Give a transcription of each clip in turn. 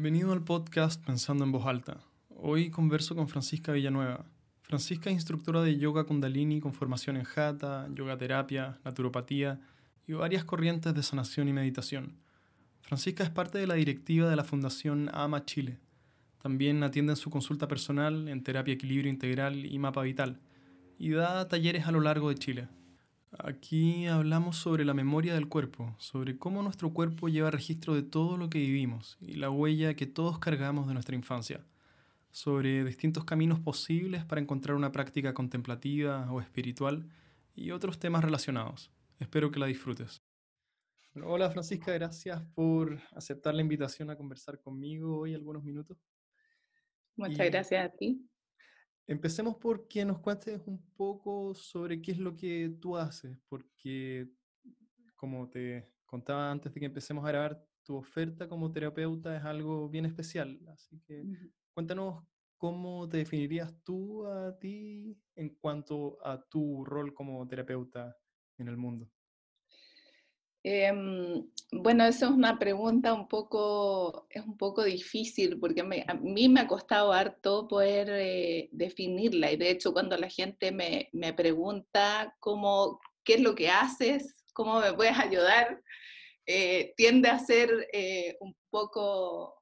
Bienvenido al podcast Pensando en Voz Alta. Hoy converso con Francisca Villanueva. Francisca es instructora de yoga kundalini con formación en hatha, yoga terapia, naturopatía y varias corrientes de sanación y meditación. Francisca es parte de la directiva de la Fundación AMA Chile. También atiende en su consulta personal en terapia equilibrio integral y mapa vital y da talleres a lo largo de Chile. Aquí hablamos sobre la memoria del cuerpo, sobre cómo nuestro cuerpo lleva registro de todo lo que vivimos y la huella que todos cargamos de nuestra infancia, sobre distintos caminos posibles para encontrar una práctica contemplativa o espiritual y otros temas relacionados. Espero que la disfrutes. hola Francisca, gracias por aceptar la invitación a conversar conmigo hoy algunos minutos. Muchas gracias a ti. Empecemos por que nos cuentes un poco sobre qué es lo que tú haces, porque como te contaba antes de que empecemos a grabar, tu oferta como terapeuta es algo bien especial. Así que cuéntanos cómo te definirías tú a ti en cuanto a tu rol como terapeuta en el mundo. Em, bueno, esa es una pregunta un poco, es un poco difícil porque a mí me ha costado harto poder eh, definirla y de hecho cuando la gente me, me, pregunta cómo, qué es lo que haces, cómo me puedes ayudar, eh, tiende a ser eh, un poco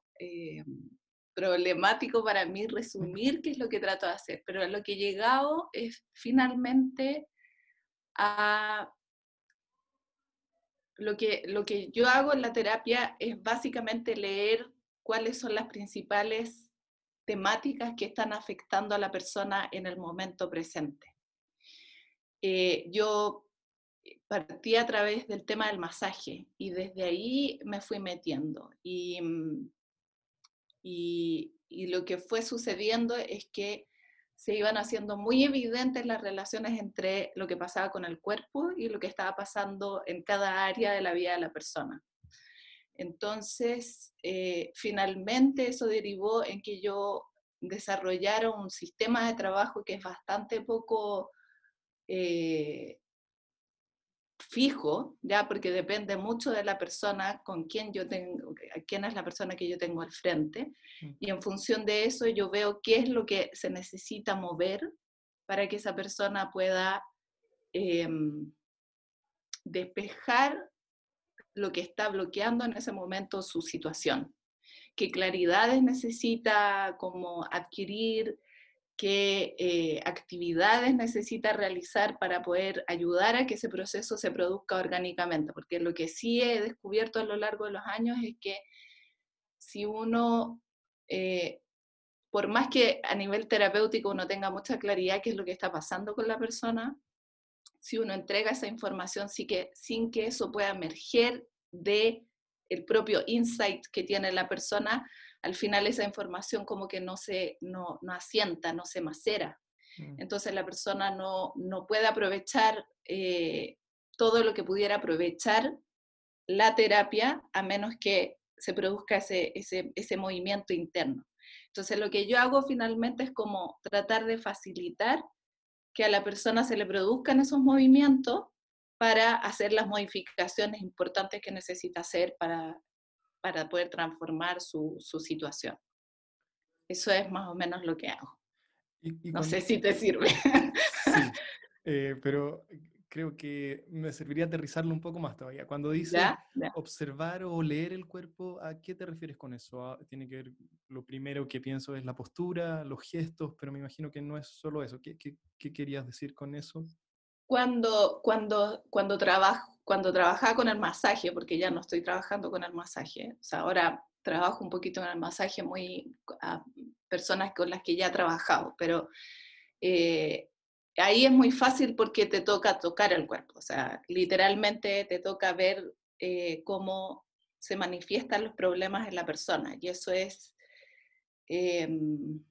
problemático para mí resumir qué es lo que trato de hacer, pero a lo que he llegado es finalmente a lo que, lo que yo hago en la terapia es básicamente leer cuáles son las principales temáticas que están afectando a la persona en el momento presente. Eh, yo partí a través del tema del masaje y desde ahí me fui metiendo. Y, y lo que fue sucediendo es que se iban haciendo muy evidentes las relaciones entre lo que pasaba con el cuerpo y lo que estaba pasando en cada área de la vida de la persona. Entonces, eh, finalmente eso derivó en que yo desarrollara un sistema de trabajo que es bastante poco eh, fijo, ya porque depende mucho de la persona con quien yo tengo, quién es la persona que yo tengo al frente, mm. y en función de eso yo veo qué es lo que se necesita mover para que esa persona pueda em, despejar lo que está bloqueando en ese momento su situación, qué claridades necesita como adquirir, qué eh, actividades necesita realizar para poder ayudar a que ese proceso se produzca orgánicamente, porque lo que sí he descubierto a lo largo de los años es que si uno, eh, por más que a nivel terapéutico uno tenga mucha claridad qué es lo que está pasando con la persona, si uno entrega esa información sí que, sin que eso pueda emerger de el propio insight que tiene la persona, al final esa información como que no se no, no asienta, no se macera. Mm. Entonces la persona no, no puede aprovechar eh, todo lo que pudiera aprovechar la terapia a menos que se produzca ese, ese, ese movimiento interno. Entonces lo que yo hago finalmente es como tratar de facilitar que a la persona se le produzcan esos movimientos para hacer las modificaciones importantes que necesita hacer para para poder transformar su, su situación. Eso es más o menos lo que hago. no sé si te sirve. Sí, eh, pero creo que me serviría aterrizarlo un poco más todavía. Cuando dices observar o leer el cuerpo, ¿a qué te refieres con eso? Ah, tiene que ver, lo primero que pienso es la postura, los gestos, pero me imagino que no es solo eso. ¿Qué, qué, qué querías decir con eso? Cuando, cuando, cuando trabajo cuando trabajaba con el masaje, porque ya no estoy trabajando con el masaje, o sea, ahora trabajo un poquito en el masaje muy a personas con las que ya he trabajado, pero eh, ahí es muy fácil porque te toca tocar el cuerpo, o sea, literalmente te toca ver eh, cómo se manifiestan los problemas en la persona, y eso es... Em,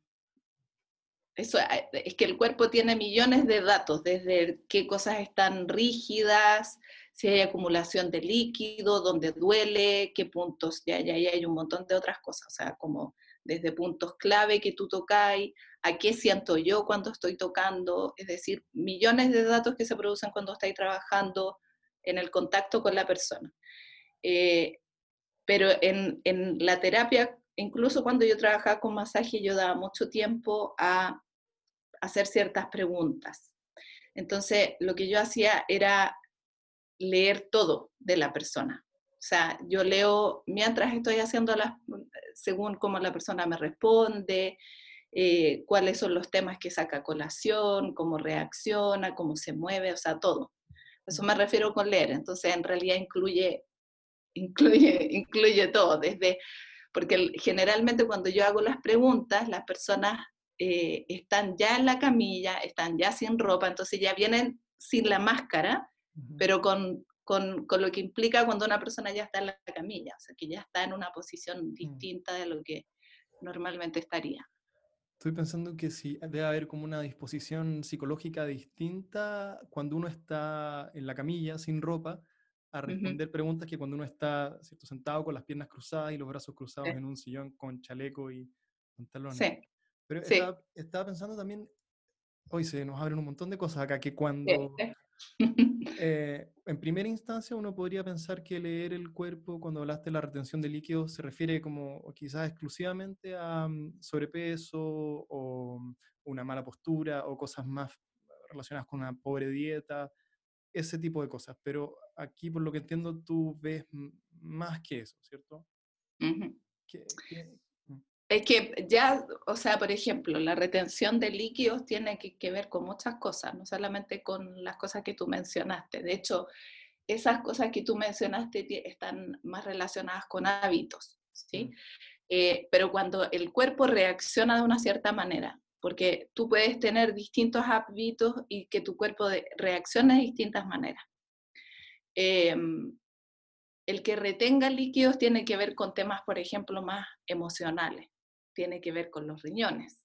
eso, es que el cuerpo tiene millones de datos, desde qué cosas están rígidas, si hay acumulación de líquido, dónde duele, qué puntos, ya, ya, ya hay un montón de otras cosas, o sea, como desde puntos clave que tú tocáis, a qué siento yo cuando estoy tocando, es decir, millones de datos que se producen cuando estáis trabajando en el contacto con la persona. Eh, pero en, en, la terapia incluso cuando yo trabajaba con masaje, yo daba mucho tiempo a hacer ciertas preguntas. Entonces, lo que yo hacía era leer todo de la persona. O sea, yo leo mientras estoy haciendo las, según cómo la persona me responde, eh, cuáles son los temas que saca a colación, cómo reacciona, cómo se mueve, o sea, todo. Eso me refiero con leer. Entonces, en realidad incluye, incluye, incluye todo, desde, porque generalmente cuando yo hago las preguntas, las personas eh, están ya en la camilla, están ya sin ropa, entonces ya vienen sin la máscara, pero con, con, con, lo que implica cuando una persona ya está en la camilla, o sea, que ya está en una posición mm. distinta de lo que normalmente estaría. Estoy pensando que sí, debe haber como una disposición psicológica distinta cuando uno está en la camilla, sin ropa, a responder preguntas que cuando uno está ¿cierto? sentado con las piernas cruzadas y los brazos cruzados en un sillón con chaleco y pantalones. Sí. Pero Estaba, pensando también, hoy se nos abren un montón de cosas acá, que cuando eh, en primera instancia uno podría pensar que leer el cuerpo cuando hablaste de la retención de líquidos se refiere como quizás exclusivamente a mm, sobrepeso o mm, una mala postura o cosas más relacionadas con una pobre dieta, ese tipo de cosas. Pero aquí, por lo que entiendo, tú ves más que eso, ¿cierto? Es que ya, o sea, por ejemplo, la retención de líquidos tiene que, ver con muchas cosas, no solamente con las cosas que tú mencionaste. De hecho, esas cosas que tú mencionaste están más relacionadas con hábitos, ¿sí? Eh, pero cuando el cuerpo reacciona de una cierta manera, porque tú puedes tener distintos hábitos y que tu cuerpo reaccione de distintas maneras. Em, el que retenga líquidos tiene que ver con temas, por ejemplo, más emocionales tiene que ver con los riñones.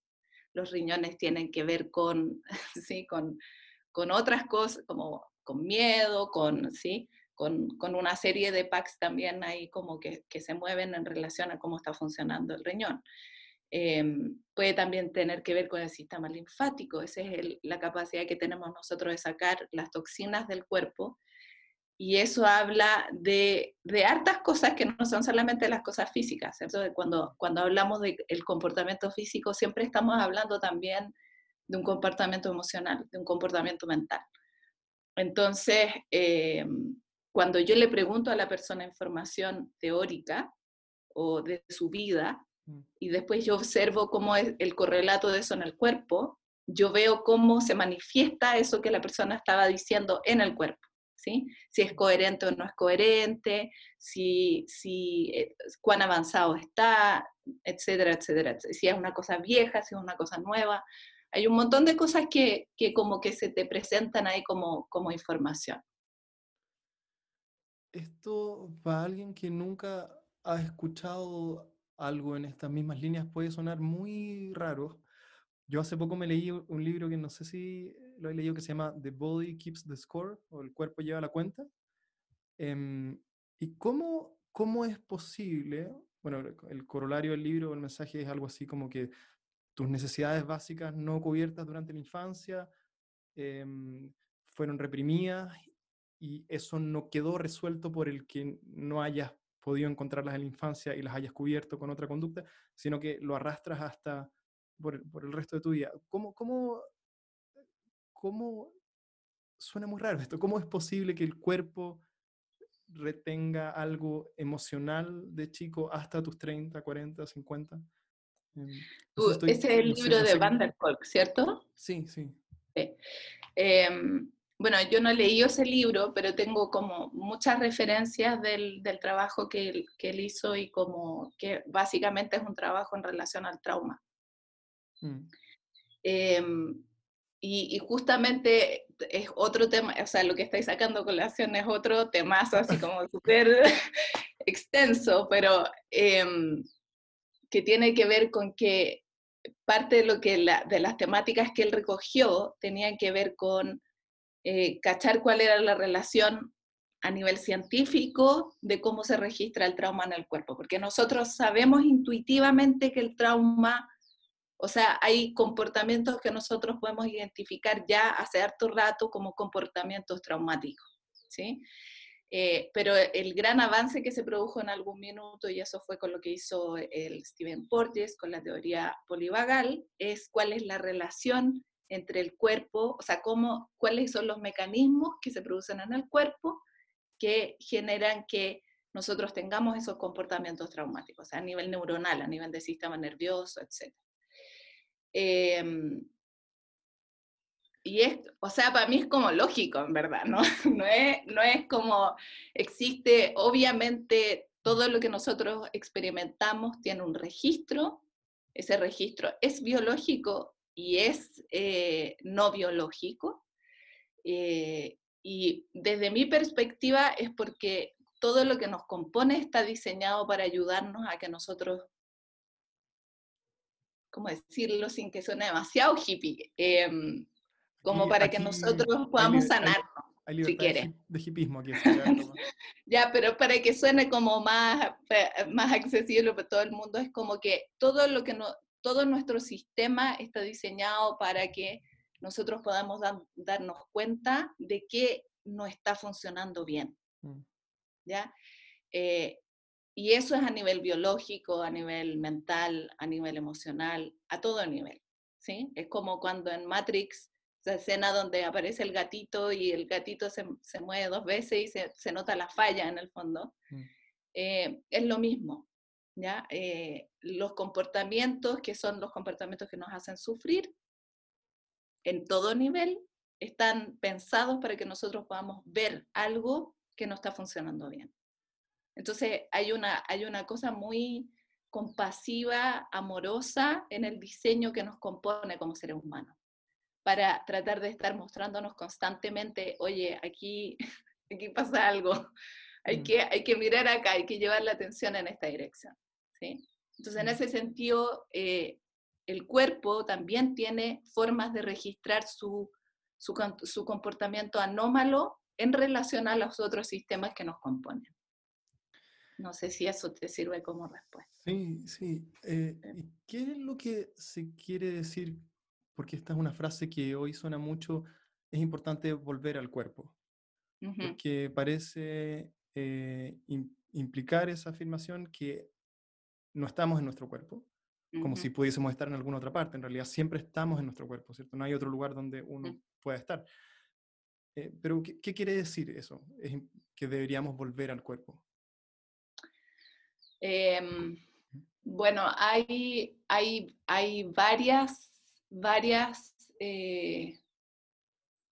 Los riñones tienen que ver con, ¿sí? con, con otras cosas, como con miedo, con, ¿sí? Con, con, una serie de packs también ahí como que, que, se mueven en relación a cómo está funcionando el riñón. Em, puede también tener que ver con el sistema linfático, esa es la capacidad que tenemos nosotros de sacar las toxinas del cuerpo y eso habla de, de, hartas cosas que no son solamente las cosas físicas, ¿cierto? Cuando, cuando hablamos del comportamiento físico, siempre estamos hablando también de un comportamiento emocional, de un comportamiento mental. Entonces, eh, cuando yo le pregunto a la persona información teórica o de su vida, mm. y después yo observo cómo es el correlato de eso en el cuerpo, yo veo cómo se manifiesta eso que la persona estaba diciendo en el cuerpo. Si es coherente o no es coherente, si, si, eh, cuán avanzado está, etcétera, etcétera, Si es una cosa vieja, si es una cosa nueva. Hay un montón de cosas que, que como que se te presentan ahí como, como información. Esto para alguien que nunca ha escuchado algo en estas mismas líneas puede sonar muy raro. Yo hace poco me leí un libro que no sé si lo he leído que se llama The Body Keeps the Score o El cuerpo lleva la cuenta. Em, ¿Y cómo, cómo es posible? Bueno, el corolario del libro, el mensaje es algo así como que tus necesidades básicas no cubiertas durante la infancia em, fueron reprimidas y eso no quedó resuelto por el que no hayas podido encontrarlas en la infancia y las hayas cubierto con otra conducta, sino que lo arrastras hasta por, por el resto de tu vida. ¿Cómo, cómo ¿cómo suena muy raro esto? ¿Cómo es posible que el cuerpo retenga algo emocional de chico hasta tus 30, 40, 50? ese es el libro de Van der Kolk, ¿cierto? Sí, sí. Em, bueno, yo no he leído ese libro, pero tengo como muchas referencias del, del trabajo que él, que él, hizo y como que básicamente es un trabajo en relación al trauma. Mm. Em, y, justamente es otro tema, o sea, lo que estáis sacando colación es otro temazo así como súper extenso, pero em, que tiene que ver con que parte de, lo que de las temáticas que él recogió tenían que ver con eh, cachar cuál era la relación a nivel científico de cómo se registra el trauma en el cuerpo, porque nosotros sabemos intuitivamente que el trauma o sea, hay comportamientos que nosotros podemos identificar ya hace harto rato como comportamientos traumáticos, ¿sí? Eh, pero el gran avance que se produjo en algún minuto, y eso fue con lo que hizo el Steven Porges con la teoría polivagal, es cuál es la relación entre el cuerpo, o sea, cómo, cuáles son los mecanismos que se producen en el cuerpo que generan que nosotros tengamos esos comportamientos traumáticos, a nivel neuronal, a nivel del sistema nervioso, etc. Em, y es, o sea, para mí es como lógico, en verdad, ¿no? No es, no es como existe, obviamente, todo lo que nosotros experimentamos tiene un registro, ese registro es biológico y es eh, no biológico. Eh, y desde mi perspectiva es porque todo lo que nos compone está diseñado para ayudarnos a que nosotros, ¿cómo decirlo sin que suene demasiado hippie? Em, como para que nosotros podamos sanarnos. si quieres. De hipismo aquí. ya, pero para que suene como más, más accesible para todo el mundo, es como que todo lo que no, todo nuestro sistema está diseñado para que nosotros podamos darnos cuenta de que no está funcionando bien. Mm. ¿Ya? Eh, y eso es a nivel biológico, a nivel mental, a nivel emocional, a todo nivel. ¿sí? Es como cuando en Matrix esa escena donde aparece el gatito y el gatito se, se mueve dos veces y se, se, nota la falla en el fondo. Mm. Eh, es lo mismo, ¿ya? Eh, los comportamientos, que son los comportamientos que nos hacen sufrir, en todo nivel, están pensados para que nosotros podamos ver algo que no está funcionando bien. Entonces, hay una, hay una cosa muy compasiva, amorosa en el diseño que nos compone como seres humanos para tratar de estar mostrándonos constantemente, oye, aquí, aquí pasa algo, hay, mm. que, hay que mirar acá, hay que llevar la atención en esta dirección. ¿sí? Entonces, en ese sentido, eh, el cuerpo también tiene formas de registrar su, su, su, comportamiento anómalo en relación a los otros sistemas que nos componen. No sé si eso te sirve como respuesta. Sí, sí. Eh, ¿Qué es lo que se quiere decir porque esta es una frase que hoy suena mucho, es importante volver al cuerpo, porque parece eh, implicar esa afirmación que no estamos en nuestro cuerpo, como si pudiésemos estar en alguna otra parte. En realidad siempre estamos en nuestro cuerpo, ¿cierto? No hay otro lugar donde uno pueda estar. Eh, pero, ¿qué, ¿qué, quiere decir eso? Es que deberíamos volver al cuerpo. Em, bueno, hay, hay, hay varias varias, eh,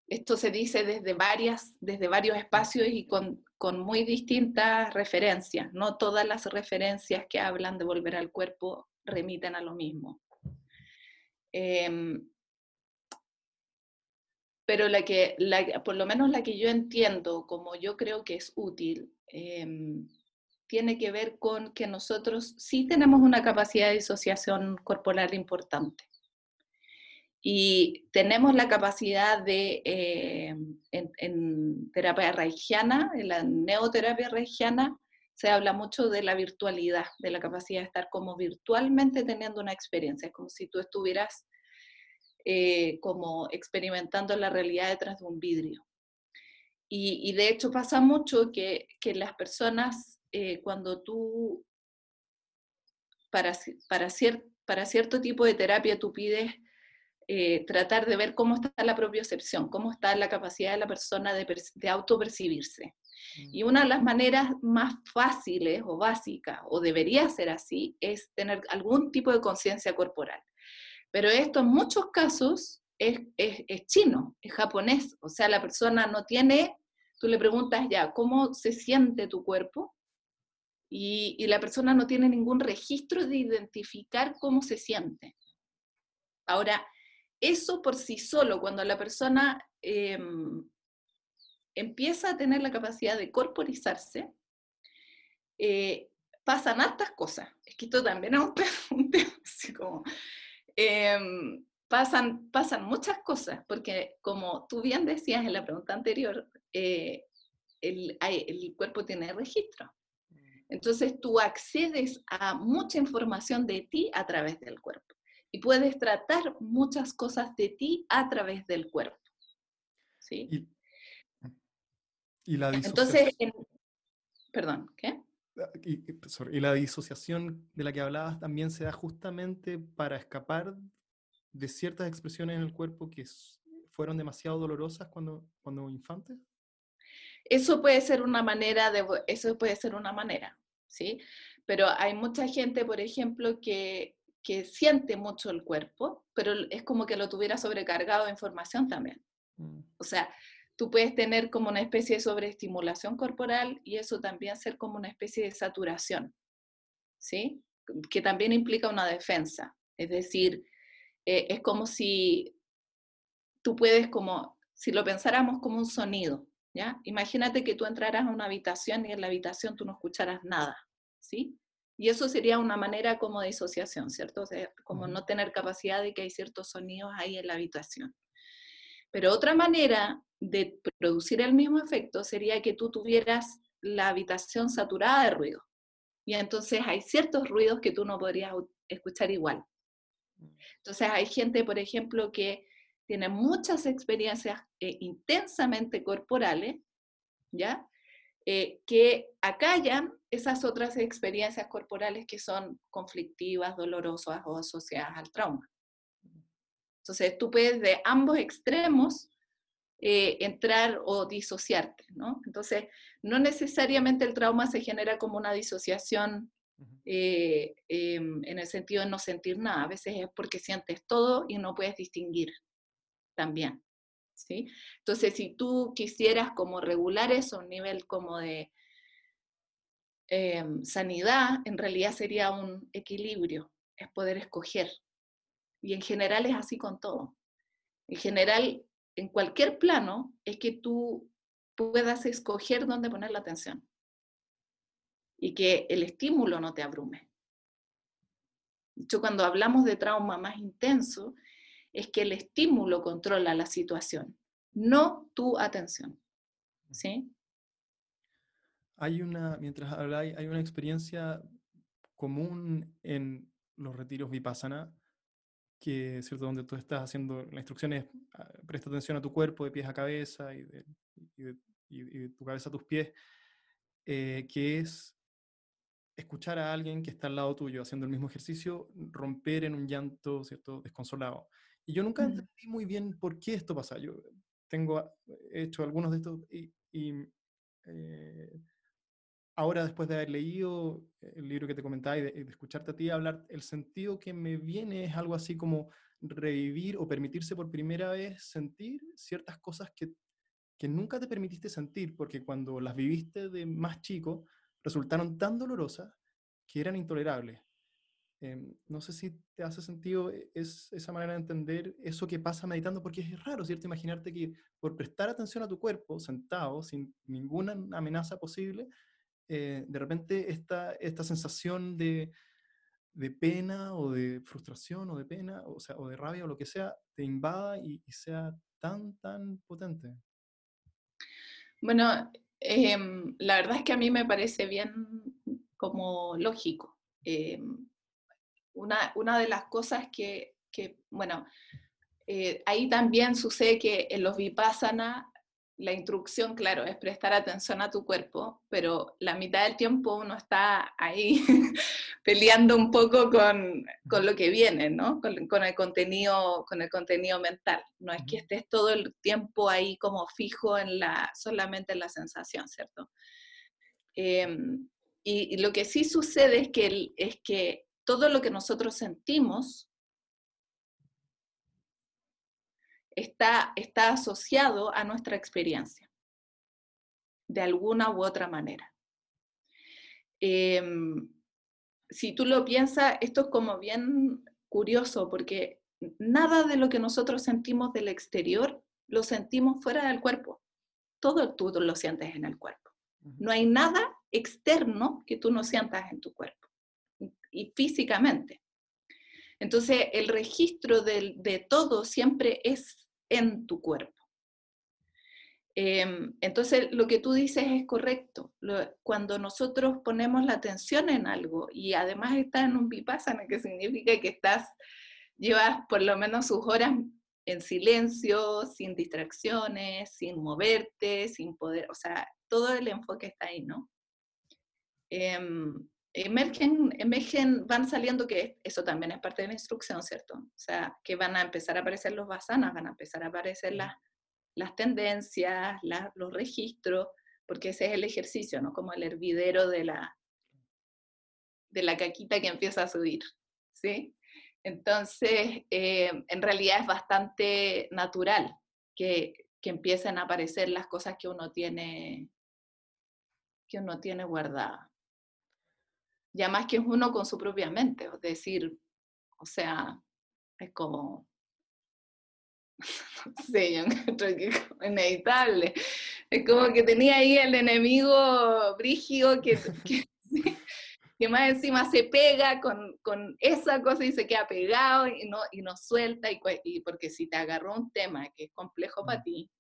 esto se dice desde, varias, desde varios espacios y con, con, muy distintas referencias. No todas las referencias que hablan de volver al cuerpo remiten a lo mismo. Em, pero la que, por lo menos la que yo entiendo, como yo creo que es útil, em, tiene que ver con que nosotros sí tenemos una capacidad de disociación corporal importante. Y tenemos la capacidad de, eh, en, terapia reikiana, en la neoterapia reikiana, se habla mucho de la virtualidad, de la capacidad de estar como virtualmente teniendo una experiencia, como si tú estuvieras eh, como experimentando la realidad detrás de un vidrio. Y, de hecho pasa mucho que, que las personas, eh, cuando tú, para, para, para cierto tipo de terapia, tú pides eh, tratar de ver cómo está la propiocepción, cómo está la capacidad de la persona de, de autopercibirse. Mm. Y una de las maneras más fáciles o básicas, o debería ser así, es tener algún tipo de conciencia corporal. Pero esto en muchos casos es, es, chino, es japonés, o sea, la persona no tiene, tú le preguntas ya, ¿cómo se siente tu cuerpo? Y, y la persona no tiene ningún registro de identificar cómo se siente. Ahora, eso por sí solo, cuando la persona em, empieza a tener la capacidad de corporizarse, eh, pasan altas cosas. Es que esto también es un tema, así como... Em, pasan, pasan muchas cosas, porque como tú bien decías en la pregunta anterior, eh, el, el, cuerpo tiene registro. Entonces tú accedes a mucha información de ti a través del cuerpo y puedes tratar muchas cosas de ti a través del cuerpo. ¿sí? Y la Entonces, perdón, ¿qué? Ah, y, la disociación de la que hablabas también se da justamente para escapar de ciertas expresiones en el cuerpo que fueron demasiado dolorosas cuando, cuando infantes? Eso puede ser una manera de, eso puede ser una manera, ¿sí? Pero hay mucha gente, por ejemplo, que, que siente mucho el cuerpo, pero es como que lo tuviera sobrecargado de información también. Mm. O sea, tú puedes tener como una especie de sobreestimulación corporal y eso también ser como una especie de saturación, ¿sí? Que también implica una defensa. Es decir, eh, es como si tú puedes como, si lo pensáramos como un sonido, ¿ya? Imagínate que tú entraras a una habitación y en la habitación tú no escucharas nada, ¿sí? Y eso sería una manera como de disociación, ¿cierto? O sea, como no tener capacidad de que hay ciertos sonidos ahí en la habitación. Pero otra manera de producir el mismo efecto sería que tú tuvieras la habitación saturada de ruido. Y entonces hay ciertos ruidos que tú no podrías escuchar igual. Entonces hay gente, por ejemplo, que tiene muchas experiencias eh, intensamente corporales, ¿ya? Eh, que acallan esas otras experiencias corporales que son conflictivas, dolorosas o asociadas al trauma. Entonces tú puedes de ambos extremos eh, entrar o disociarte, ¿no? Entonces, no necesariamente el trauma se genera como una disociación eh, em, en el sentido de no sentir nada, a veces es porque sientes todo y no puedes distinguir también, ¿sí? Entonces, si tú quisieras como regular eso un nivel como de em, sanidad, en realidad sería un equilibrio, es poder escoger. Y en general es así con todo. En general, en cualquier plano, es que tú puedas escoger dónde poner la atención y que el estímulo no te abrume. De hecho, cuando hablamos de trauma más intenso, es que el estímulo controla la situación, no tu atención. ¿Sí? Hay una, mientras habláis, hay una experiencia común en los retiros vipassana, que cierto donde tú estás haciendo la instrucción es ah, presta atención a tu cuerpo de pies a cabeza y de, tu cabeza a tus pies, eh, que es escuchar a alguien que está al lado tuyo haciendo el mismo ejercicio romper en un llanto, ¿cierto?, desconsolado. Y yo nunca entendí muy bien por qué esto pasa. Yo tengo, he hecho algunos de estos y, eh, ahora después de haber leído el libro que te comentaba y de, escucharte a ti hablar, el sentido que me viene es algo así como revivir o permitirse por primera vez sentir ciertas cosas que, que nunca te permitiste sentir, porque cuando las viviste de más chico, resultaron tan dolorosas que eran intolerables. Em, no sé si te hace sentido e, es, esa manera de entender eso que pasa meditando, porque es raro, ¿cierto? Imaginarte que por prestar atención a tu cuerpo, sentado, sin ninguna amenaza posible, eh, de repente esta, esta sensación de, de, pena o de frustración o de pena, o, sea, o de rabia o lo que sea, te invada y, sea tan, tan potente. Bueno, Em, la verdad es que a mí me parece bien como lógico. Em, una, una, de las cosas que, que bueno, eh, ahí también sucede que en los vipassana la instrucción, claro, es prestar atención a tu cuerpo, pero la mitad del tiempo uno está ahí peleando un poco con, con, lo que viene, ¿no? Con, con, el contenido, con el contenido mental. No es que estés todo el tiempo ahí como fijo en la, solamente en la sensación, ¿cierto? Em, y, y, lo que sí sucede es que, es que todo lo que nosotros sentimos está, está asociado a nuestra experiencia, de alguna u otra manera. Em, si tú lo piensas, esto es como bien curioso, porque nada de lo que nosotros sentimos del exterior lo sentimos fuera del cuerpo. Todo tú lo sientes en el cuerpo. No hay nada externo que tú no sientas en tu cuerpo y físicamente. Entonces, el registro de, todo siempre es en tu cuerpo. Em, entonces, lo que tú dices es correcto. cuando nosotros ponemos la atención en algo y además estás en un vipassana, que significa que estás, llevas por lo menos sus horas en silencio, sin distracciones, sin moverte, sin poder, o sea, todo el enfoque está ahí, ¿no? Em, emergen, emergen, van saliendo, que eso también es parte de la instrucción, ¿cierto? O sea, que van a empezar a aparecer los basanas, van a empezar a aparecer las, las tendencias, los registros, porque ese es el ejercicio, ¿no? Como el hervidero de la, de la caquita que empieza a subir, ¿sí? Entonces, eh, en realidad es bastante natural que, que, empiecen a aparecer las cosas que uno tiene, que uno tiene guardadas. Ya más que es uno con su propia mente, es decir, o sea, es como, no sé, yo encuentro que es inevitable. Es como que tenía ahí el enemigo brígido que, que, que más encima se pega con, con, esa cosa y se queda pegado y no, y no suelta, y, y porque si te agarró un tema que es complejo para mm. ti,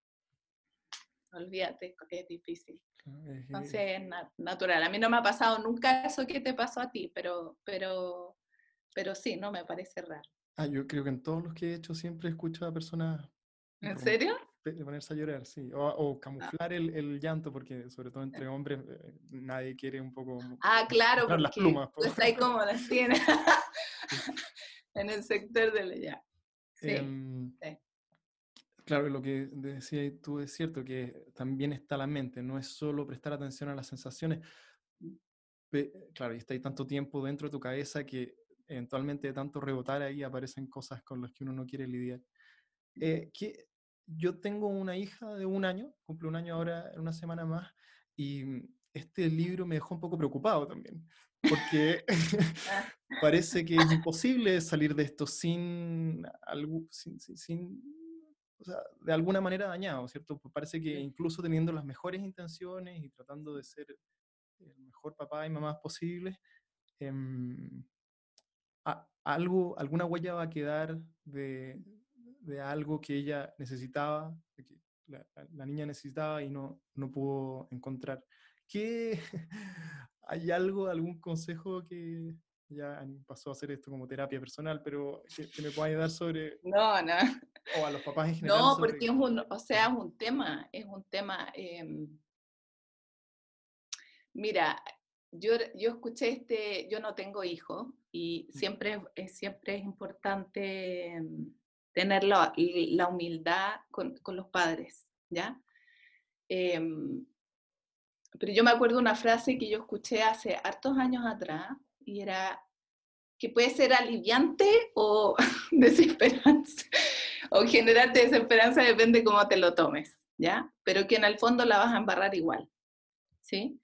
olvídate, es difícil. Entonces es natural. A mí no me ha pasado nunca eso que te pasó a ti, pero, pero, pero sí, no me parece raro. Ah, yo creo que en todos los que he hecho siempre escucho a personas... ¿En serio? de ponerse a llorar, sí. O, ah. camuflar el, el, llanto, porque sobre todo entre hombres eh, nadie quiere un poco... Ah, claro, porque las plumas, está ahí como las tiene en el sector de la ya. Em, sí, Claro, lo que decías tú es cierto, que también está la mente, no es solo prestar atención a las sensaciones. Claro, y está ahí tanto tiempo dentro de tu cabeza que eventualmente de tanto rebotar ahí aparecen cosas con las que uno no quiere lidiar. Eh, ¿qué, yo tengo una hija de un año, cumple un año ahora en una semana más, y este libro me dejó un poco preocupado también, porque ah. parece que es imposible salir de esto sin, algo, sin, sin, o sea, de alguna manera dañado, ¿cierto? Pues parece que incluso teniendo las mejores intenciones y tratando de ser el mejor papá y mamá posible, em, algo, alguna huella va a quedar de, de algo que ella necesitaba, que la, niña necesitaba y no, no pudo encontrar. ¿Qué, ¿Hay algo, algún consejo que ya pasó a hacer esto como terapia personal, pero que, me pueda ayudar sobre... No, no. O a los papás en general. No, porque es un, o sea, es un tema, es un tema... Em, mira, yo, yo escuché este, yo no tengo hijos y siempre, siempre es importante em, tener la, humildad con, los padres, ¿ya? Em, pero yo me acuerdo una frase que yo escuché hace hartos años atrás y era que puede ser aliviante o desesperanza, o generarte desesperanza, depende cómo te lo tomes, ¿ya? Pero que en el fondo la vas a embarrar igual, ¿sí?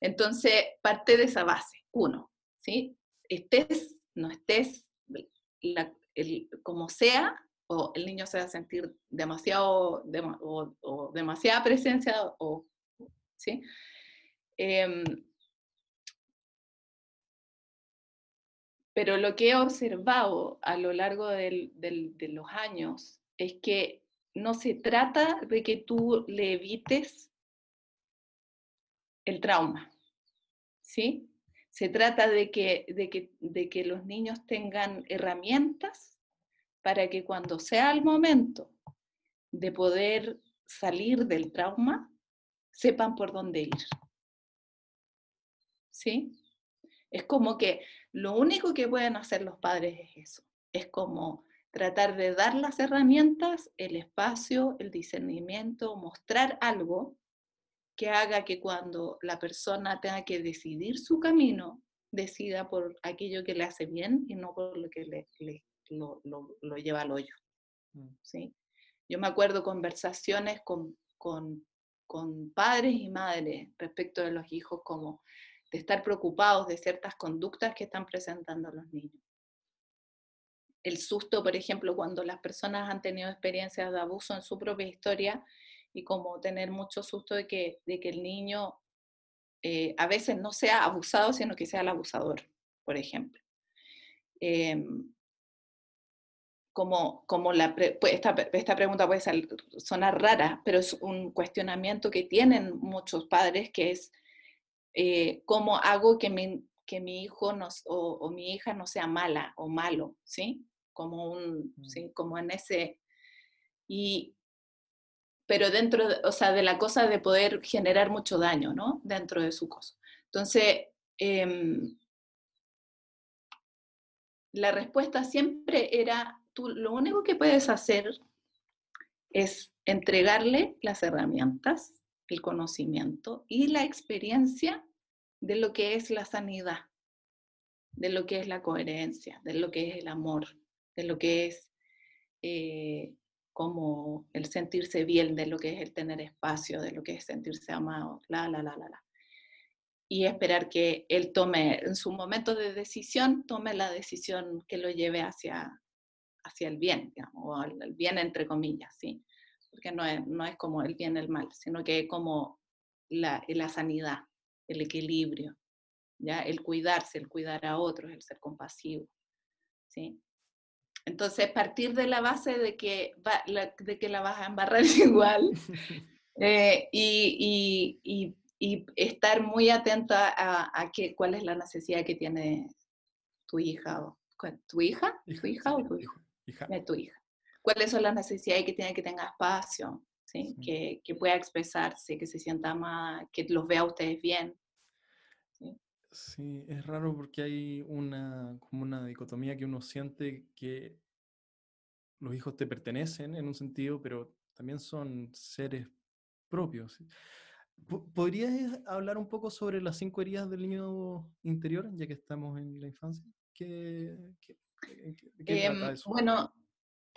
Entonces, parte de esa base, uno, ¿sí? Estés, no estés, como sea, o el niño se va a sentir demasiado o, demasiada presencia, o, ¿sí? Em, pero lo que he observado a lo largo de los años es que no se trata de que tú le evites el trauma, ¿sí? Se trata de que, de que, los niños tengan herramientas para que cuando sea el momento de poder salir del trauma, sepan por dónde ir. ¿Sí? Es como que lo único que pueden hacer los padres es eso. Es como tratar de dar las herramientas, el espacio, el discernimiento, mostrar algo que haga que cuando la persona tenga que decidir su camino, decida por aquello que le hace bien y no por lo que le, le, lo, lo, lleva al hoyo. Mm. ¿sí? Yo me acuerdo conversaciones con, con, con, padres y madres respecto de los hijos, como de estar preocupados de ciertas conductas que están presentando los niños. El susto, por ejemplo, cuando las personas han tenido experiencias de abuso en su propia historia y como tener mucho susto de que, de que el niño eh, a veces no sea abusado, sino que sea el abusador, por ejemplo. Eh, como, como la pues, esta, esta, pregunta puede sonar rara, pero es un cuestionamiento que tienen muchos padres, que es eh, cómo hago que mi, que mi hijo o, mi hija no sea mala o malo, ¿sí? Como, un, ¿sí? Mm. como en ese... Y, pero dentro, o sea, de la cosa de poder generar mucho daño, ¿no? Dentro de su cosa. Entonces, em, la respuesta siempre era, tú lo único que puedes hacer es entregarle las herramientas, el conocimiento y la experiencia de lo que es la sanidad, de lo que es la coherencia, de lo que es el amor, de lo que es eh, como el sentirse bien, de lo que es el tener espacio, de lo que es sentirse amado, la, la, la, la, la. Y esperar que él tome, en su momento de decisión, tome la decisión que lo lleve hacia, hacia el bien, digamos, o el bien entre comillas, ¿sí? Porque no es, no es como el bien, el mal, sino que como la, la sanidad, el equilibrio, ¿ya? El cuidarse, el cuidar a otros, el ser compasivo, ¿sí? Entonces, partir de la base de que, la, de que la vas a embarrar igual eh, y, y, y, estar muy atenta a, a que, cuál es la necesidad que tiene tu hija o tu hija, tu hija o tu hijo, hija. De tu hija. ¿Cuáles son las necesidades que tiene que tenga espacio? ¿Sí? sí. Que, que, pueda expresarse, que se sienta amada, que los vea a ustedes bien. Sí, es raro porque hay una, como una dicotomía que uno siente que los hijos te pertenecen en un sentido, pero también son seres propios. ¿Podrías hablar un poco sobre las cinco heridas del niño interior, ya que estamos en la infancia? ¿Qué, qué, qué eh, trata eso? Bueno,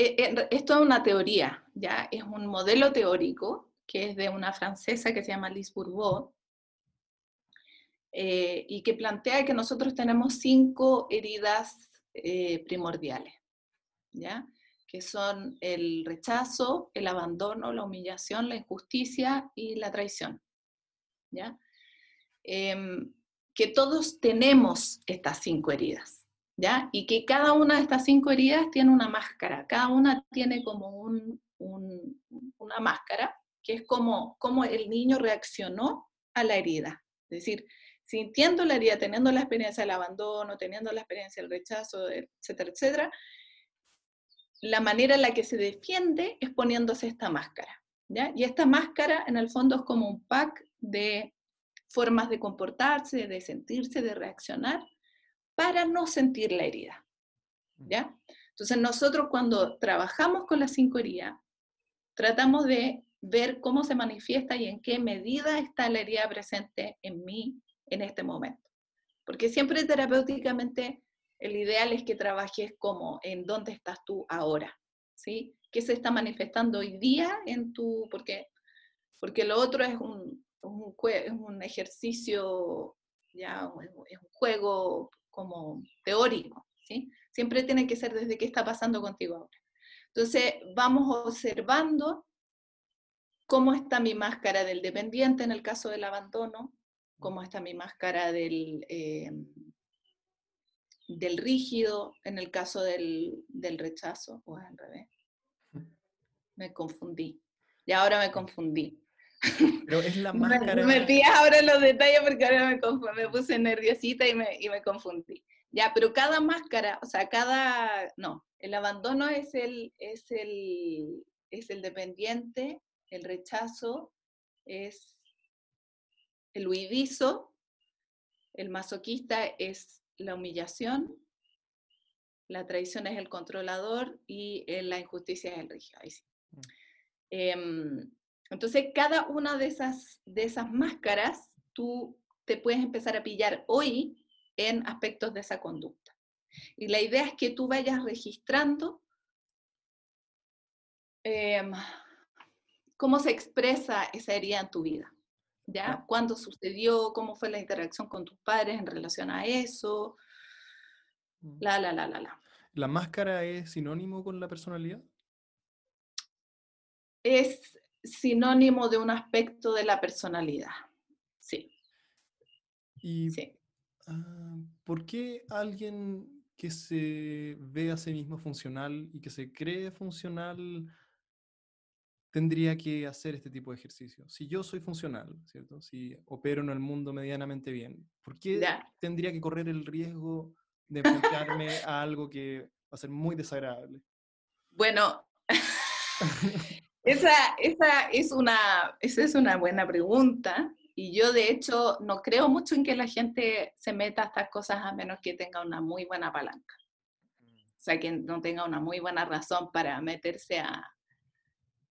eh, esto es una teoría, ¿ya? Es un modelo teórico que es de una francesa que se llama Lise Bourbeau, eh, y que plantea que nosotros tenemos cinco heridas eh, primordiales, ¿ya? que son el rechazo, el abandono, la humillación, la injusticia y la traición. ¿ya? Em, que todos tenemos estas cinco heridas, Y que cada una de estas cinco heridas tiene una máscara, cada una tiene como un, un, una máscara, que es como, como el niño reaccionó a la herida. Es decir, sintiendo la herida, teniendo la experiencia del abandono, teniendo la experiencia del rechazo, etcétera, etcétera, la manera en la que se defiende es poniéndose esta máscara. ¿ya? Y esta máscara en el fondo es como un pack de formas de comportarse, de sentirse, de reaccionar, para no sentir la herida. ¿ya? Entonces nosotros cuando trabajamos con la cinco heridas, tratamos de ver cómo se manifiesta y en qué medida está la herida presente en mí, en este momento. Porque siempre terapéuticamente el ideal es que trabajes como en dónde estás tú ahora, ¿sí? ¿Qué se está manifestando hoy día en tu, porque, porque lo otro es un, un, es un ejercicio, ya, es un juego como teórico, ¿sí? Siempre tiene que ser desde qué está pasando contigo ahora. Entonces, vamos observando cómo está mi máscara del dependiente en el caso del abandono, cómo está mi máscara del, eh, del rígido en el caso del, del rechazo, o al revés. Me confundí. Y ahora me confundí. Pero es la máscara. me, me ahora los detalles porque ahora me, me puse nerviosita y me, y me confundí. Ya, pero cada máscara, o sea, cada, no, el abandono es el, es el, es el dependiente, el rechazo es el huidizo, el masoquista es la humillación, la traición es el controlador y eh, la injusticia es el rígido. Mm. Em, entonces, cada una de esas, de esas máscaras, tú te puedes empezar a pillar hoy en aspectos de esa conducta. Y la idea es que tú vayas registrando em, cómo se expresa esa herida en tu vida. ¿ya? ¿Cuándo sucedió? ¿Cómo fue la interacción con tus padres en relación a eso? Mm. La, la, la, la, la. ¿La máscara es sinónimo con la personalidad? Es sinónimo de un aspecto de la personalidad, sí. ¿Y sí. Ah, por qué alguien que se ve a sí mismo funcional y que se cree funcional tendría que hacer este tipo de ejercicio? Si yo soy funcional, ¿cierto? Si opero en el mundo medianamente bien, ¿por qué tendría que correr el riesgo de enfrentarme a algo que va a ser muy desagradable? Bueno, Esa, esa, es una, esa es una buena pregunta. Y yo, de hecho, no creo mucho en que la gente se meta a estas cosas a menos que tenga una muy buena palanca. O sea, que no tenga una muy buena razón para meterse a...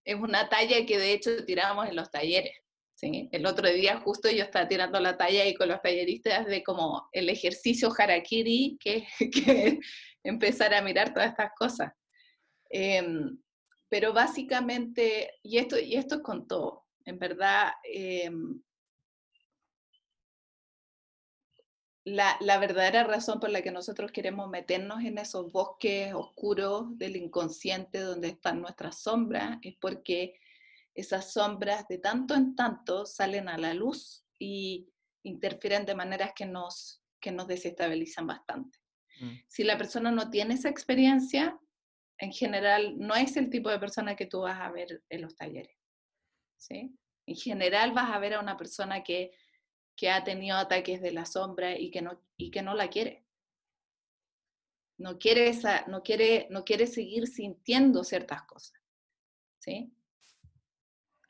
Es una talla que de hecho tiramos en los talleres. ¿sí? El otro día justo yo estaba tirando la talla y con los talleristas de como el ejercicio harakiri, que, que empezar a mirar todas estas cosas. Em, pero básicamente, y esto, y esto es con todo, en verdad, em, la, la, verdadera razón por la que nosotros queremos meternos en esos bosques oscuros del inconsciente donde están nuestras sombras es porque esas sombras de tanto en tanto salen a la luz y interfieren de maneras que nos, que nos desestabilizan bastante. Mm. Si la persona no tiene esa experiencia, en general no es el tipo de persona que tú vas a ver en los talleres. ¿sí? En general vas a ver a una persona que, que ha tenido ataques de la sombra y que no, y que no la quiere. No quiere, esa, no, quiere, no quiere seguir sintiendo ciertas cosas. ¿sí?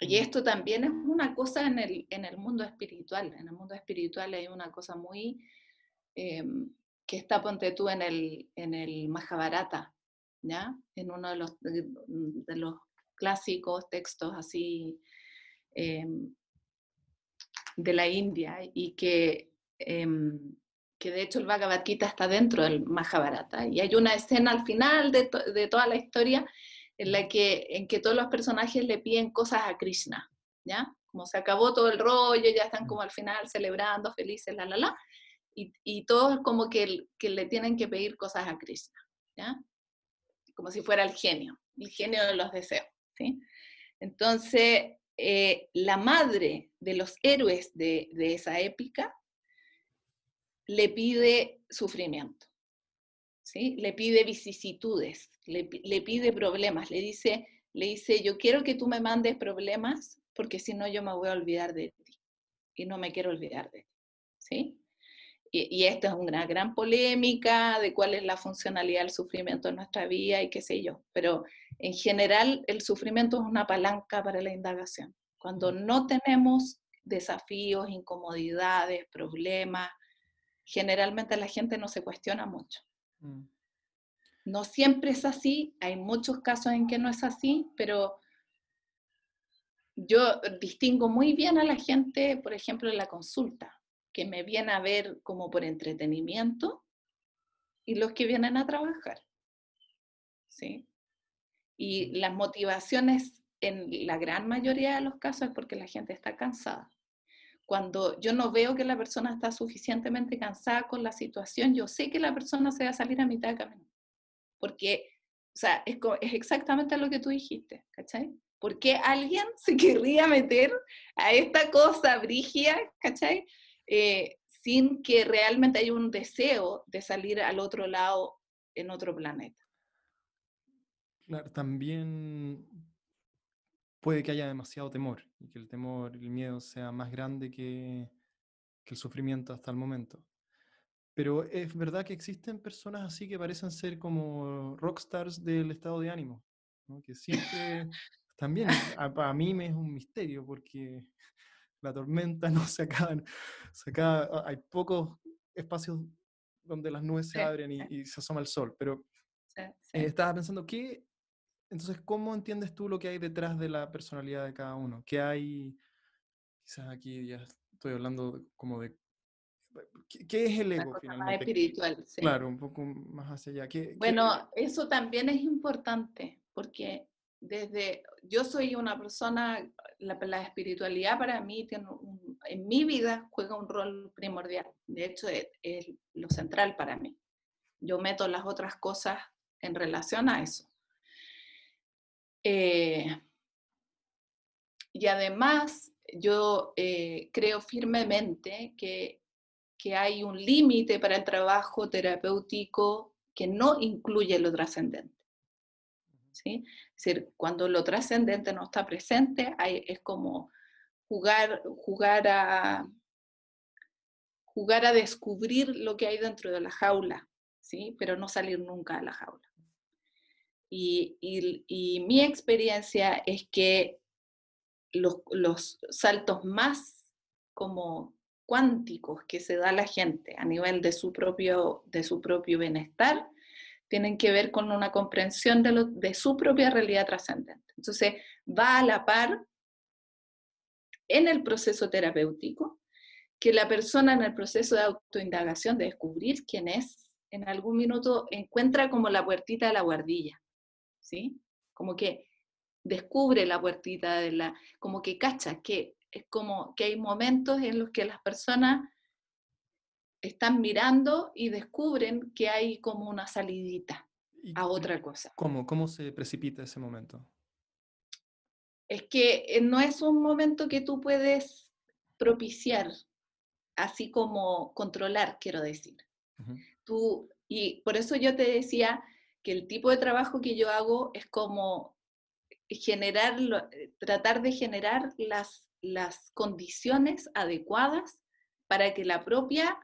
Y esto también es una cosa en el, en el mundo espiritual. En el mundo espiritual hay una cosa muy em, que está, ponte tú, en el, en el Mahabharata, ¿ya? En uno de los, de, los clásicos textos así em, de la India y que, em, que de hecho el Bhagavad Gita está dentro del Mahabharata y hay una escena al final de, de toda la historia en la que, en que todos los personajes le piden cosas a Krishna, ¿ya? Como se acabó todo el rollo, ya están como al final celebrando, felices, la, la, la, y, y todos como que, que le tienen que pedir cosas a Krishna, ¿ya? Como si fuera el genio, el genio de los deseos. ¿sí? Entonces, eh, la madre de los héroes de, esa épica le pide sufrimiento, ¿sí? le pide vicisitudes, le, pide problemas, le dice, le dice, yo quiero que tú me mandes problemas porque si no yo me voy a olvidar de ti y no me quiero olvidar de ti. ¿sí? Y, esta es una gran polémica de cuál es la funcionalidad del sufrimiento en nuestra vida y qué sé yo, pero en general el sufrimiento es una palanca para la indagación. Cuando no tenemos desafíos, incomodidades, problemas, generalmente la gente no se cuestiona mucho. Mm. No siempre es así, hay muchos casos en que no es así, pero yo distingo muy bien a la gente, por ejemplo, en la consulta que me vienen a ver como por entretenimiento y los que vienen a trabajar. ¿Sí? Y las motivaciones en la gran mayoría de los casos es porque la gente está cansada. Cuando yo no veo que la persona está suficientemente cansada con la situación, yo sé que la persona se va a salir a mitad de camino. Porque, o sea, es, es exactamente lo que tú dijiste, ¿cachai? ¿Por qué alguien se querría meter a esta cosa brigia, ¿cachai? Eh, sin que realmente haya un deseo de salir al otro lado en otro planeta. Claro, también puede que haya demasiado temor y que el temor, el miedo sea más grande que, el sufrimiento hasta el momento. Pero es verdad que existen personas así que parecen ser como rockstars del estado de ánimo, que siempre, también para mí me es un misterio porque la tormenta no se acaba, se acaba, hay pocos espacios donde las nubes se abren y, se asoma el sol, pero eh, estaba pensando, ¿qué, entonces, ¿cómo entiendes tú lo que hay detrás de la personalidad de cada uno? ¿Qué hay, quizás aquí ya estoy hablando como de, ¿qué, es el ego finalmente? Más espiritual, sí. Claro, un poco más hacia allá. ¿Qué, bueno, eso también es importante, porque desde, yo soy una persona, la, espiritualidad para mí tiene en mi vida juega un rol primordial, de hecho es, lo central para mí. Yo meto las otras cosas en relación a eso. Eh, y además, yo eh, creo firmemente que, que hay un límite para el trabajo terapéutico que no incluye lo trascendente. ¿Sí? Es decir, cuando lo trascendente no está presente, es como jugar, jugar, a, jugar a descubrir lo que hay dentro de la jaula, ¿sí? pero no salir nunca de la jaula. Y, y, mi experiencia es que los, los, saltos más como cuánticos que se da la gente a nivel de su propio, de su propio bienestar tienen que ver con una comprensión de, lo, de su propia realidad trascendente. Entonces, va a la par en el proceso terapéutico que la persona en el proceso de autoindagación, de descubrir quién es, en algún minuto encuentra como la puertita de la guardilla, ¿sí? Como que descubre la puertita de la, como que cacha, que es como que hay momentos en los que las personas están mirando y descubren que hay como una salidita a otra cosa. ¿Cómo? ¿Cómo se precipita ese momento? Es que eh, no es un momento que tú puedes propiciar, así como controlar, quiero decir. tú, y por eso yo te decía que el tipo de trabajo que yo hago es como generar, eh, tratar de generar las, las condiciones adecuadas para que la propia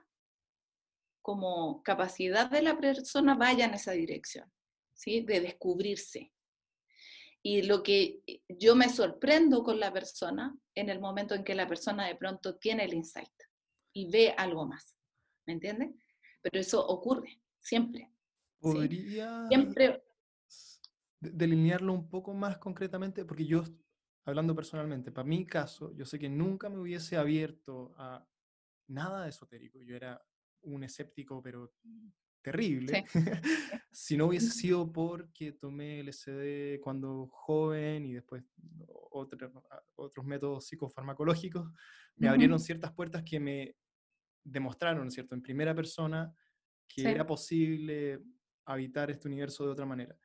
como capacidad de la persona vaya en esa dirección, ¿sí? De descubrirse. Y lo que yo me sorprendo con la persona en el momento en que la persona de pronto tiene el insight y ve algo más, ¿me entiendes? Pero eso ocurre siempre. ¿Podría siempre... delinearlo un poco más concretamente? Porque yo, hablando personalmente, para mi caso, yo sé que nunca me hubiese abierto a nada esotérico. Yo era un escéptico, pero terrible, si no hubiese sido porque tomé LSD cuando joven y después otros métodos psicofarmacológicos, me abrieron ciertas puertas que me demostraron, ¿cierto?, en primera persona que era posible habitar este universo de otra manera.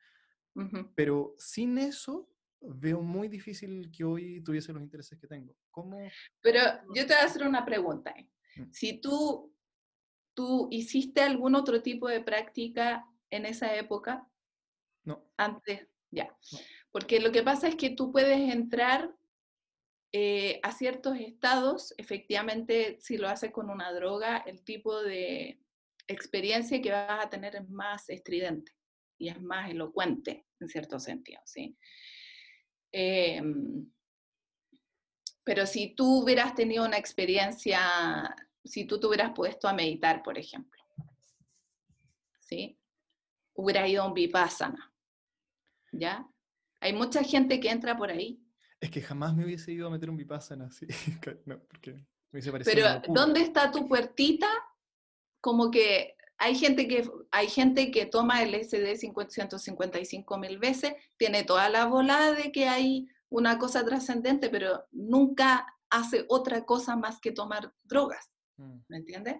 Pero sin eso, veo muy difícil que hoy tuviese los intereses que tengo. ¿Cómo? Pero yo te voy a hacer una pregunta. Mm. Si tú ¿Tú hiciste algún otro tipo de práctica en esa época? No. Antes, ya. Porque lo que pasa es que tú puedes entrar eh, a ciertos estados, efectivamente, si lo haces con una droga, el tipo de experiencia que vas a tener es más estridente y es más elocuente, en cierto sentido, ¿sí? Em, pero si tú hubieras tenido una experiencia si tú te hubieras puesto a meditar, por ejemplo, ¿sí? Hubieras ido a un vipassana, ¿ya? Hay mucha gente que entra por ahí. Es que jamás me hubiese ido a meter un vipassana, sí. no, porque me hubiese parecido Pero, ¿dónde está tu puertita? Como que hay gente que, hay gente que toma el SD 155 mil veces, tiene toda la volada de que hay una cosa trascendente, pero nunca hace otra cosa más que tomar drogas. Mm. ¿Me entiendes?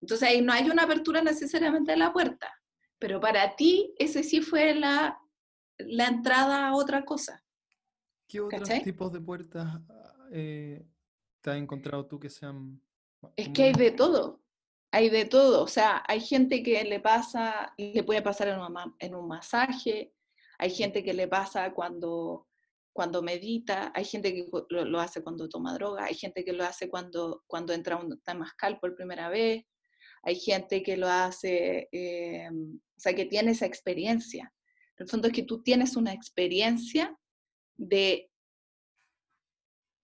Entonces ahí no hay una apertura necesariamente de la puerta, pero para ti ese sí fue la, la entrada a otra cosa. ¿Qué otros tipos de puertas eh, te has encontrado tú que sean... Es que hay de todo, hay de todo. O sea, hay gente que le pasa, le puede pasar en, en un masaje, hay gente que le pasa cuando cuando medita, hay gente que lo, hace cuando toma droga, hay gente que lo hace cuando, cuando entra a un temazcal por primera vez, hay gente que lo hace, eh, o sea, que tiene esa experiencia. En el fondo es que tú tienes una experiencia de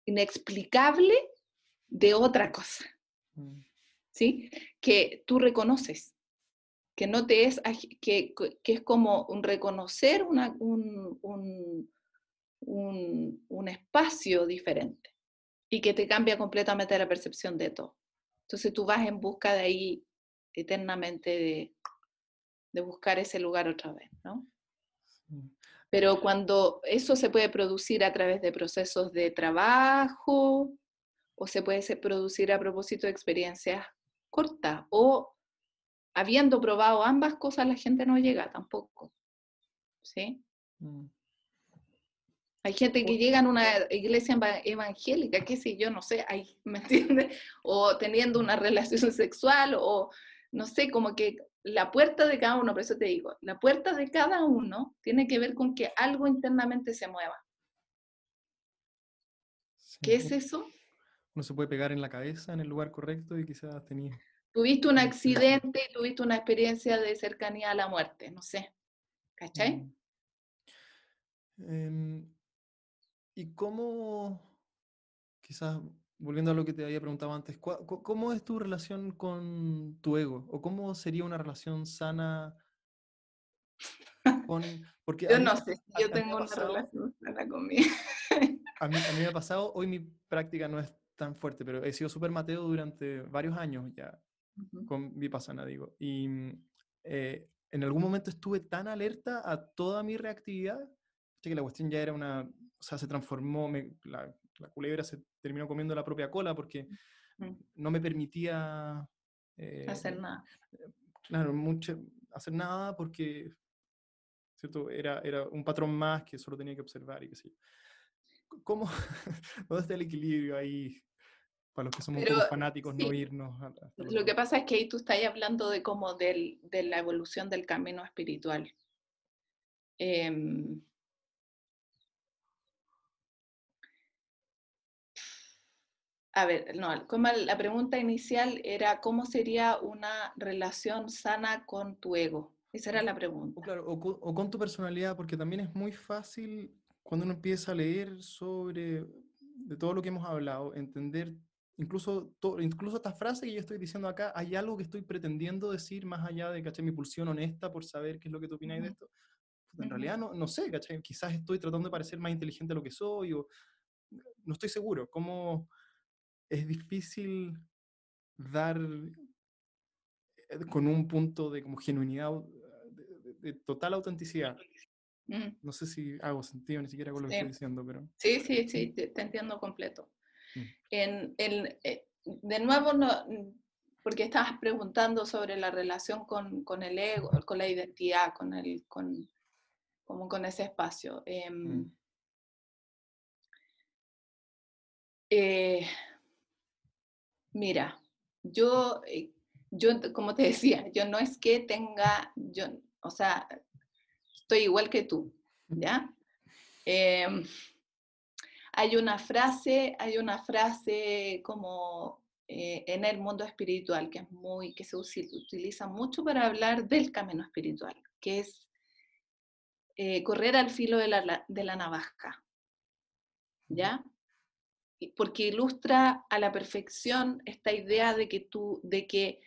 inexplicable de otra cosa, mm. ¿sí? Que tú reconoces, que no te es, que, que es como un reconocer una, un, un, espacio diferente y que te cambia completamente la percepción de todo. Entonces tú vas en busca de ahí eternamente de, de buscar ese lugar otra vez, ¿no? Pero cuando eso se puede producir a través de procesos de trabajo o se puede producir a propósito de experiencias cortas o habiendo probado ambas cosas la gente no llega tampoco. ¿Sí? Mm. Hay gente que llega a una iglesia evangélica, qué sé yo, no sé, ahí, ¿me entiendes? O teniendo una relación sexual, o no sé, como que la puerta de cada uno, por eso te digo, la puerta de cada uno tiene que ver con que algo internamente se mueva. ¿Qué es eso? Uno se puede pegar en la cabeza en el lugar correcto y quizás tenía... Tuviste un accidente, tuviste una experiencia de cercanía a la muerte, no sé, ¿cachai? Mm. Em, ¿Y cómo, quizás volviendo a lo que te había preguntado antes, ¿cómo es tu relación con tu ego? ¿O cómo sería una relación sana con... Porque yo no sé si yo tengo una relación sana conmigo. a, mí, a mí me ha pasado, hoy mi práctica no es tan fuerte, pero he sido súper mateo durante varios años ya, con mi pasana, digo. Y eh, en algún momento estuve tan alerta a toda mi reactividad que la cuestión ya era una, o sea, se transformó, la, la, culebra se terminó comiendo la propia cola porque mm. no me permitía... Eh, hacer nada. Claro, mucho, hacer nada porque, ¿cierto? Era, era un patrón más que solo tenía que observar y qué sé yo. ¿Cómo? ¿Dónde está el equilibrio ahí? Para los que somos fanáticos, no irnos. lo que pasa es que ahí tú estás hablando de como del, de la evolución del camino espiritual. Eh, a ver, no, como la pregunta inicial era cómo sería una relación sana con tu ego. Esa era la pregunta. O, claro, o, con tu personalidad, porque también es muy fácil cuando uno empieza a leer sobre de todo lo que hemos hablado, entender incluso, incluso esta frase que yo estoy diciendo acá, hay algo que estoy pretendiendo decir más allá de, ¿cachai? Mi pulsión honesta por saber qué es lo que tú opinas de esto. En realidad no, no sé, ¿cachai? Quizás estoy tratando de parecer más inteligente de lo que soy o no estoy seguro. ¿Cómo, es difícil dar eh, con un punto de como genuinidad, de, total autenticidad. Mm. No sé si hago sentido ni siquiera con lo que estoy diciendo, pero... Sí, sí, sí, te, entiendo completo. Mm. En, eh, de nuevo, no, porque estabas preguntando sobre la relación con, con, el ego, con la identidad, con, el, con, como con ese espacio. Em, mm. eh, Mira, yo, eh, yo, como te decía, yo no es que tenga, yo, o sea, estoy igual que tú, ¿ya? Em, hay una frase, hay una frase como eh, en el mundo espiritual que es muy, que se utiliza mucho para hablar del camino espiritual, que es eh, correr al filo de la, de la navaja, ¿ya? Porque ilustra a la perfección esta idea de que tú, de que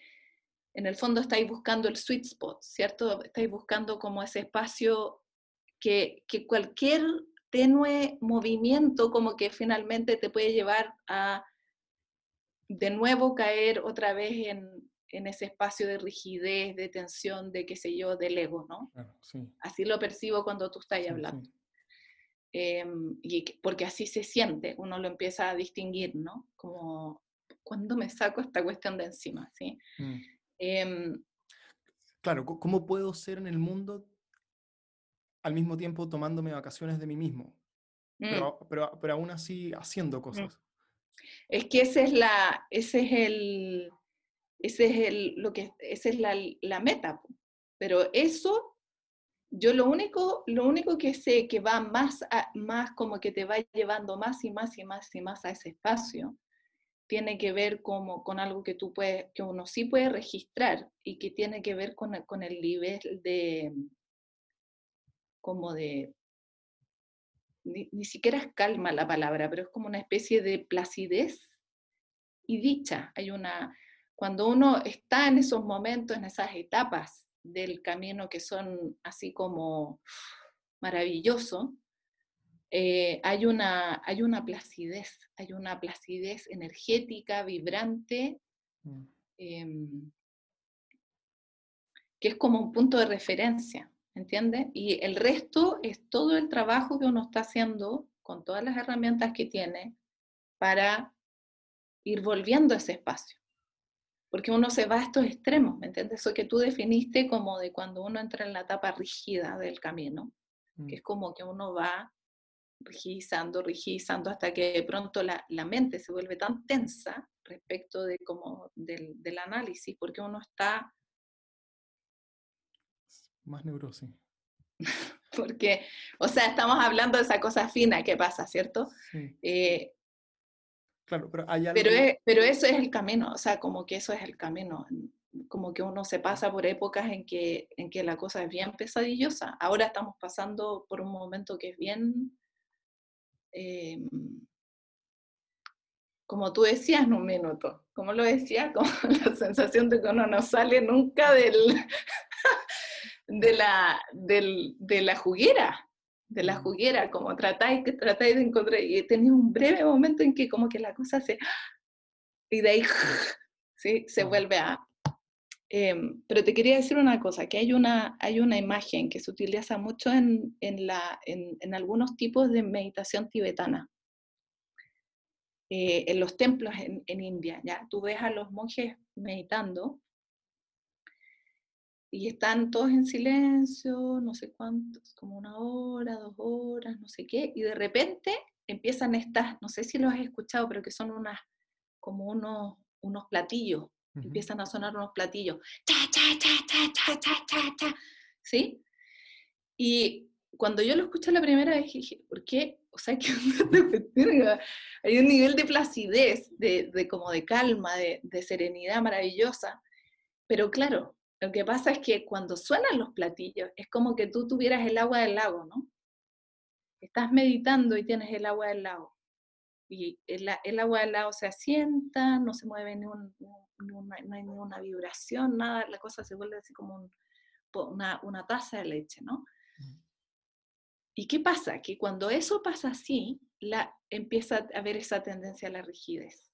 en el fondo estáis buscando el sweet spot, ¿cierto? Estáis buscando como ese espacio que, que cualquier tenue movimiento como que finalmente te puede llevar a de nuevo caer otra vez en, en ese espacio de rigidez, de tensión, de qué sé yo, del ego, ¿no? Así lo percibo cuando tú estás hablando. Em, y porque así se siente, uno lo empieza a distinguir, ¿no? Como, ¿cuándo me saco esta cuestión de encima? ¿sí? Mm. Em, claro, ¿cómo puedo ser en el mundo al mismo tiempo tomándome vacaciones de mí mismo? Pero, mm. pero, pero, aún así haciendo mm. cosas. Es que ese es la, ese es el, ese es el, lo que, esa es la, la meta. Pero eso yo lo único, lo único que sé que va más, más como que te va llevando más y más y más y más a ese espacio, tiene que ver como, con algo que, tú puedes, que uno sí puede registrar y que tiene que ver con con el nivel de, como de, ni, ni, siquiera es calma la palabra, pero es como una especie de placidez y dicha. Hay una, cuando uno está en esos momentos, en esas etapas del camino que son así como maravilloso, eh, hay, una, hay una placidez, hay una placidez energética, vibrante, mm. em, que es como un punto de referencia, ¿entiendes? Y el resto es todo el trabajo que uno está haciendo con todas las herramientas que tiene para ir volviendo a ese espacio porque uno se va a estos extremos, ¿me entiendes? Eso que tú definiste como de cuando uno entra en la etapa rígida del camino, que mm. es como que uno va rigidizando, rigidizando, hasta que de pronto la, la mente se vuelve tan tensa respecto de como del, del análisis, porque uno está... Más neurosis. porque, o sea, estamos hablando de esa cosa fina que pasa, ¿cierto? Sí. Eh, pero, pero, pero, eso es el camino, o sea, como que eso es el camino. como que uno se pasa por épocas en que, en que la cosa es bien pesadillosa. Ahora estamos pasando por un momento que es bien, em, como tú decías en un minuto, como lo decía, como la sensación de que uno no sale nunca del, de, la, de la juguera, de la mm. juguera, como tratáis, tratáis de encontrar, y tenía un breve momento en que como que la cosa se, y de ahí, ¿sí? se vuelve a, Em, pero te quería decir una cosa, que hay una, hay una imagen que se utiliza mucho en, en, la, en, en algunos tipos de meditación tibetana. Eh, en los templos en, en, India, ¿ya? Tú ves a los monjes meditando y están todos en silencio, no sé cuántos, como una hora, dos horas, no sé qué, y de repente empiezan estas, no sé si los has escuchado, pero que son unas, como unos, unos platillos Empiezan a sonar unos platillos. Cha, cha, cha, cha, cha, cha, cha, cha. ¿Sí? Y cuando yo lo escuché la primera vez, dije, ¿por qué? O sea, que hay un nivel de placidez, de, de como de calma, de, de, serenidad maravillosa. Pero claro, lo que pasa es que cuando suenan los platillos, es como que tú tuvieras el agua del lago, ¿no? Estás meditando y tienes el agua del lago. Y el, el agua del lago se asienta, no se mueve ni un, no hay ninguna vibración, nada, la cosa se vuelve así como una, una, taza de leche, ¿no? ¿Y qué pasa? Que cuando eso pasa así, la, empieza a haber esa tendencia a la rigidez.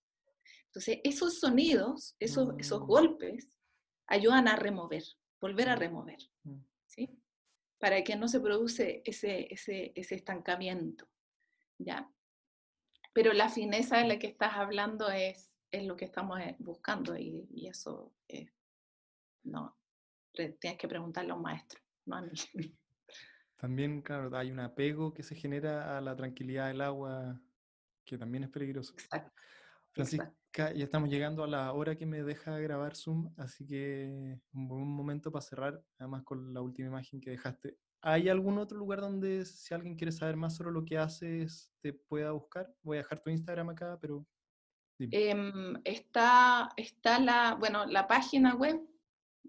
Entonces, esos sonidos, esos, esos mm. golpes, ayudan a remover, volver a remover, mm. ¿sí? Para que no se produce ese, ese, ese estancamiento, ¿ya? Pero la fineza de la que estás hablando es es lo que estamos eh, buscando y, y eso no, tienes que preguntarle a un maestro, no a mí. También, claro, hay un apego que se genera a la tranquilidad del agua que también es peligroso. Exacto. Francisca, ya estamos llegando a la hora que me deja grabar Zoom, así que un buen momento para cerrar, además con la última imagen que dejaste. ¿Hay algún otro lugar donde si alguien quiere saber más sobre lo que haces, te pueda buscar? Voy a dejar tu Instagram acá, pero Em, está, está la, bueno, la página web,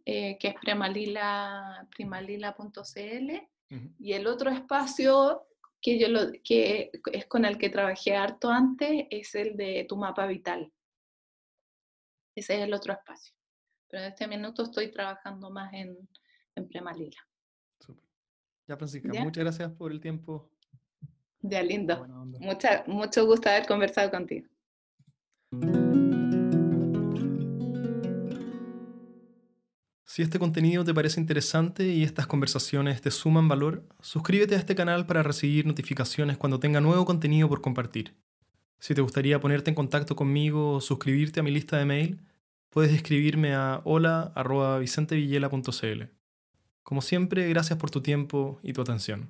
eh, que es primalila.cl, y el otro espacio que, yo lo, que es con el que trabajé harto antes es el de tu mapa vital. Ese es el otro espacio. Pero en este minuto estoy trabajando más en, en Premalila. Ya, Francisca, muchas gracias por el tiempo. Ya, lindo. Mucha, mucho gusto haber conversado contigo. Si este contenido te parece interesante y estas conversaciones te suman valor, suscríbete a este canal para recibir notificaciones cuando tenga nuevo contenido por compartir. Si te gustaría ponerte en contacto conmigo o suscribirte a mi lista de mail, puedes escribirme a hola.vicentevillela.cl. Como siempre, gracias por tu tiempo y tu atención.